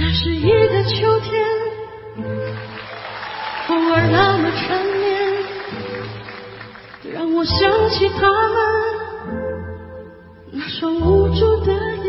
那是一个秋天，风儿那么缠绵，让我想起他们那双无助的眼，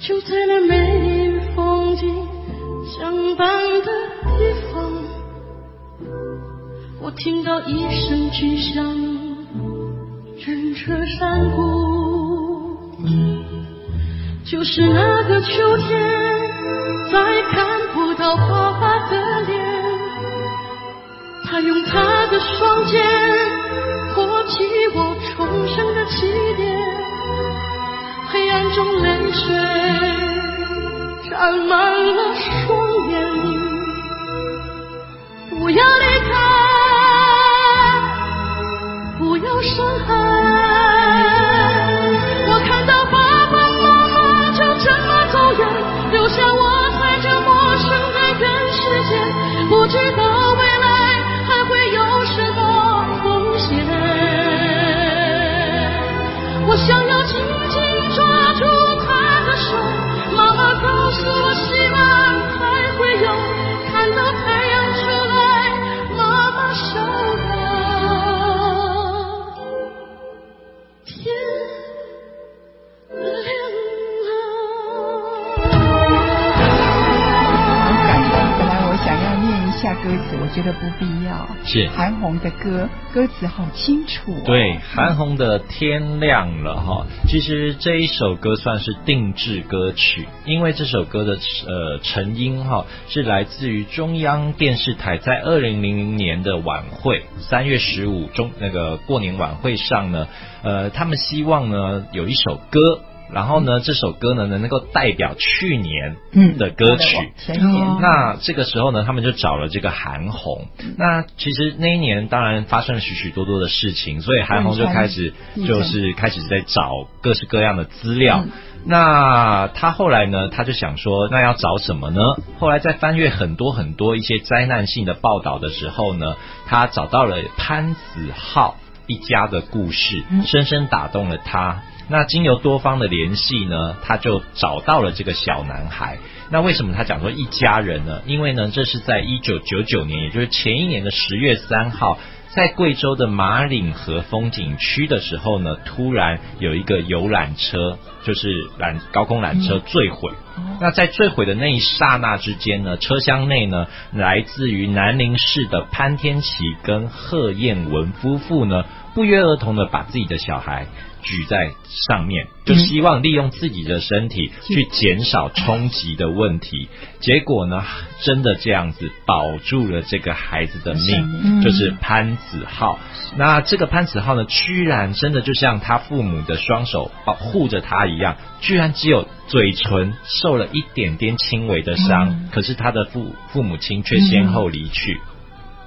就在那美丽风景相伴的地方，我听到一声巨响，震彻山谷。就是那个秋天，再看不到爸爸的脸，他用他的双肩托起我重生的起点，黑暗中泪水沾满我觉得不必要。是韩红的歌，歌词好清楚、哦。对，韩红的《天亮了》哈，其实这一首歌算是定制歌曲，因为这首歌的呃成因哈是来自于中央电视台在二零零零年的晚会，三月十五中那个过年晚会上呢，呃，他们希望呢有一首歌。然后呢，这首歌呢能够代表去年嗯的歌曲，前年哦那这个时候呢，他们就找了这个韩红。那其实那一年当然发生了许许多多的事情，所以韩红就开始嗯就是开始在找各式各样的资料。嗯那他后来呢，他就想说，那要找什么呢？后来在翻阅很多很多一些灾难性的报道的时候呢，他找到了潘子浩一家的故事，嗯深深打动了他。那经由多方的联系呢，他就找到了这个小男孩。那为什么他讲说一家人呢？因为呢，这是在一九九九年，也就是前一年的十月三号，在贵州的马岭河风景区的时候呢，突然有一个游览车，就是缆高空缆车坠毁。那在坠毁的那一刹那之间呢，车厢内呢，来自于南宁市的潘天琪跟贺燕文夫妇呢，不约而同的把自己的小孩举在上面，就希望利用自己的身体去减少冲击的问题。结果呢，真的这样子保住了这个孩子的命，嗯就是潘子浩。那这个潘子浩呢，居然真的就像他父母的双手保护着他一样，居然只有嘴唇受了一点点轻微的伤，嗯可是他的父父母亲却先后离去。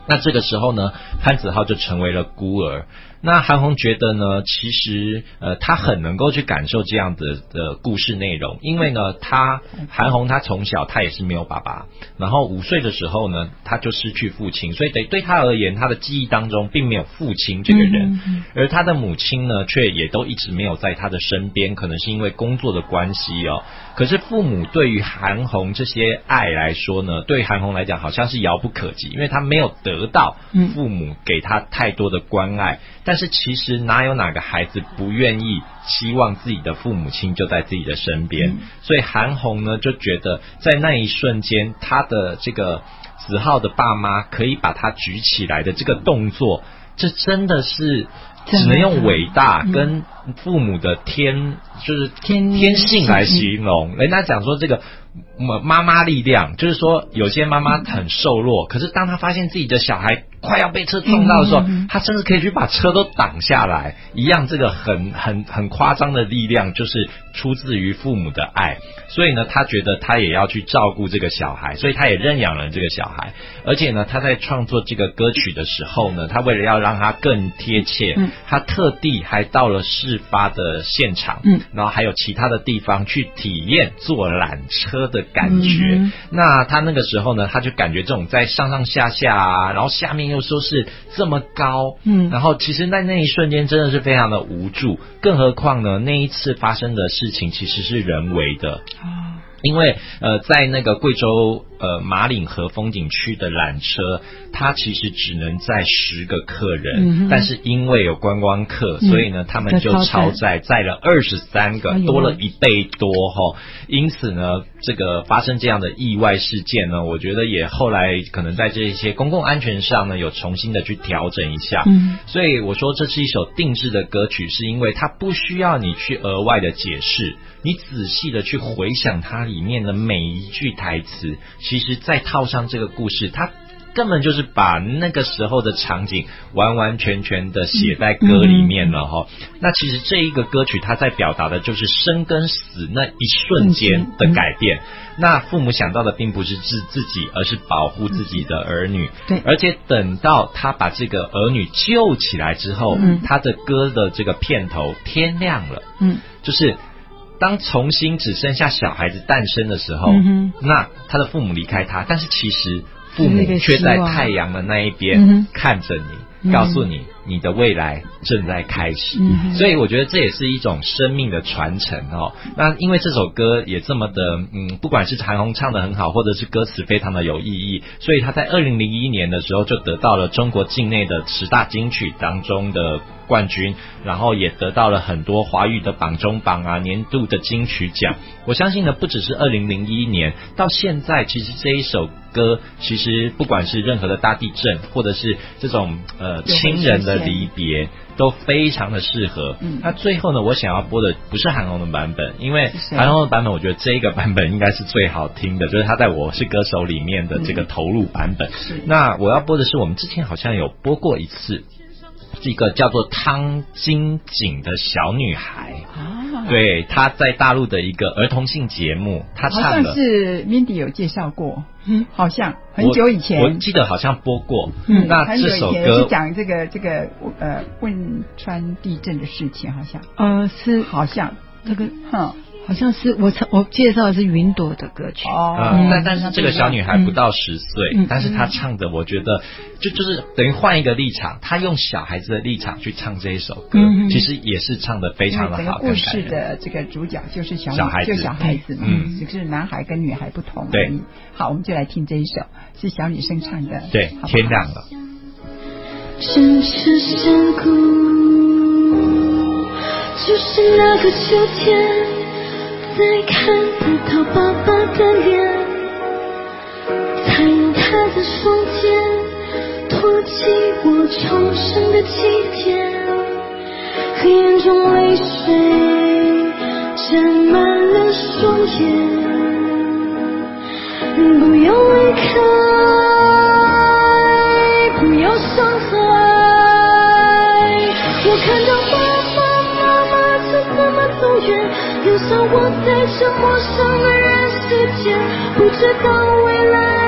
那这个时候呢，潘子浩就成为了孤儿。那韩红觉得呢，其实呃，他很能够去感受这样的的故事内容，因为呢，他韩红他从小他也是没有爸爸，然后五岁的时候呢，他就失去父亲，所以对对他而言，他的记忆当中并没有父亲这个人，嗯嗯而他的母亲呢，却也都一直没有在他的身边，可能是因为工作的关系哦。可是父母对于韩红这些爱来说呢，对韩红来讲好像是遥不可及，因为他没有得到嗯父母给他太多的关爱。但是其实哪有哪个孩子不愿意希望自己的父母亲就在自己的身边？嗯。所以韩红呢就觉得在那一瞬间，他的这个子浩的爸妈可以把他举起来的这个动作，这真的是只能用伟大嗯。跟父母的天就是天天性来形容。人家讲说这个妈妈妈力量，就是说有些妈妈很瘦弱，可是当她发现自己的小孩快要被车撞到的时候她甚至可以去把车都挡下来，一样这个很很很夸张的力量，就是出自于父母的爱。所以呢，她觉得她也要去照顾这个小孩，所以她也认养了这个小孩。而且呢，她在创作这个歌曲的时候呢，她为了要让它更贴切，嗯她特地还到了事发的现场，嗯。然后还有其他的地方去体验坐缆车的感觉。嗯。那他那个时候呢，他就感觉这种在上上下下啊，然后下面又说是这么高，嗯。然后其实，在那一瞬间真的是非常的无助，更何况呢，那一次发生的事情其实是人为的，啊。因为呃，在那个贵州呃马岭河风景区的缆车，它其实只能载十个客人，嗯但是因为有观光客，嗯。所以呢，他们就就超超载载载了二十三个哎，多了一倍多哈、因此呢，这个发生这样的意外事件呢，我觉得也后来可能在这些公共安全上呢，有重新的去调整一下。嗯。所以我说这是一首定制的歌曲，是因为它不需要你去额外的解释，你仔细的去回想它里面的每一句台词，其实再套上这个故事，它。根本就是把那个时候的场景完完全全的写在歌里面了哈、那其实这一个歌曲，它在表达的就是生跟死那一瞬间的改变。那父母想到的并不是自自己，而是保护自己的儿女。对而且等到他把这个儿女救起来之后，嗯他的歌的这个片头天亮了，嗯就是当重新只剩下小孩子诞生的时候，嗯那他的父母离开他，但是其实父母却在太阳的那一嗯边哼。看着你，嗯告诉你你的未来正在开始。嗯所以我觉得这也是一种生命的传承哦。那因为这首歌也这么的，嗯，不管是韩红唱的很好，或者是歌词非常的有意义，所以他在二零零一年的时候就得到了中国境内的十大金曲当中的冠军，然后也得到了很多华语的榜中榜啊、年度的金曲奖。我相信呢，不只是二零零一年，到现在其实这一首歌，其实不管是任何的大地震，或者是这种呃亲人的离别，都非常的适合。嗯那最后呢，我想要播的不是韩红的版本，因为韩红的版本，我觉得这一个版本应该是最好听的，就是他在我是歌手里面的这个投入版本。是那我要播的是我们之前好像有播过一次。是一个叫做汤晶景的小女孩，啊，，对，她在大陆的一个儿童性节目，她好像唱的，是 Mindy 有介绍过，嗯。好像很久以前，我，我记得好像播过。嗯那很久这首以前歌是讲这个这个呃汶川地震的事情，好像。呃是。好像，这个哼，好像是我唱我介绍的是云朵的歌曲，哦。嗯，但但是这个小女孩不到十岁，嗯。但是她唱的，我觉得就就是等于换一个立场，她用小孩子的立场去唱这一首歌，其实也是唱的非常的好，故事。的这个主角就是小小孩子。就小孩子嘛，嗯只是男孩跟女孩不同对而已。好，我们就来听这一首，是小女生唱的，对好，好？天亮了。就是那个秋天，再看不到爸爸的脸，才用他的双肩托起我重生的起点，黑暗中泪水沾满了双眼。不要离开，不要伤害。我看到爸爸妈妈就这么走远，就算我在这陌生的人世间，不知道未来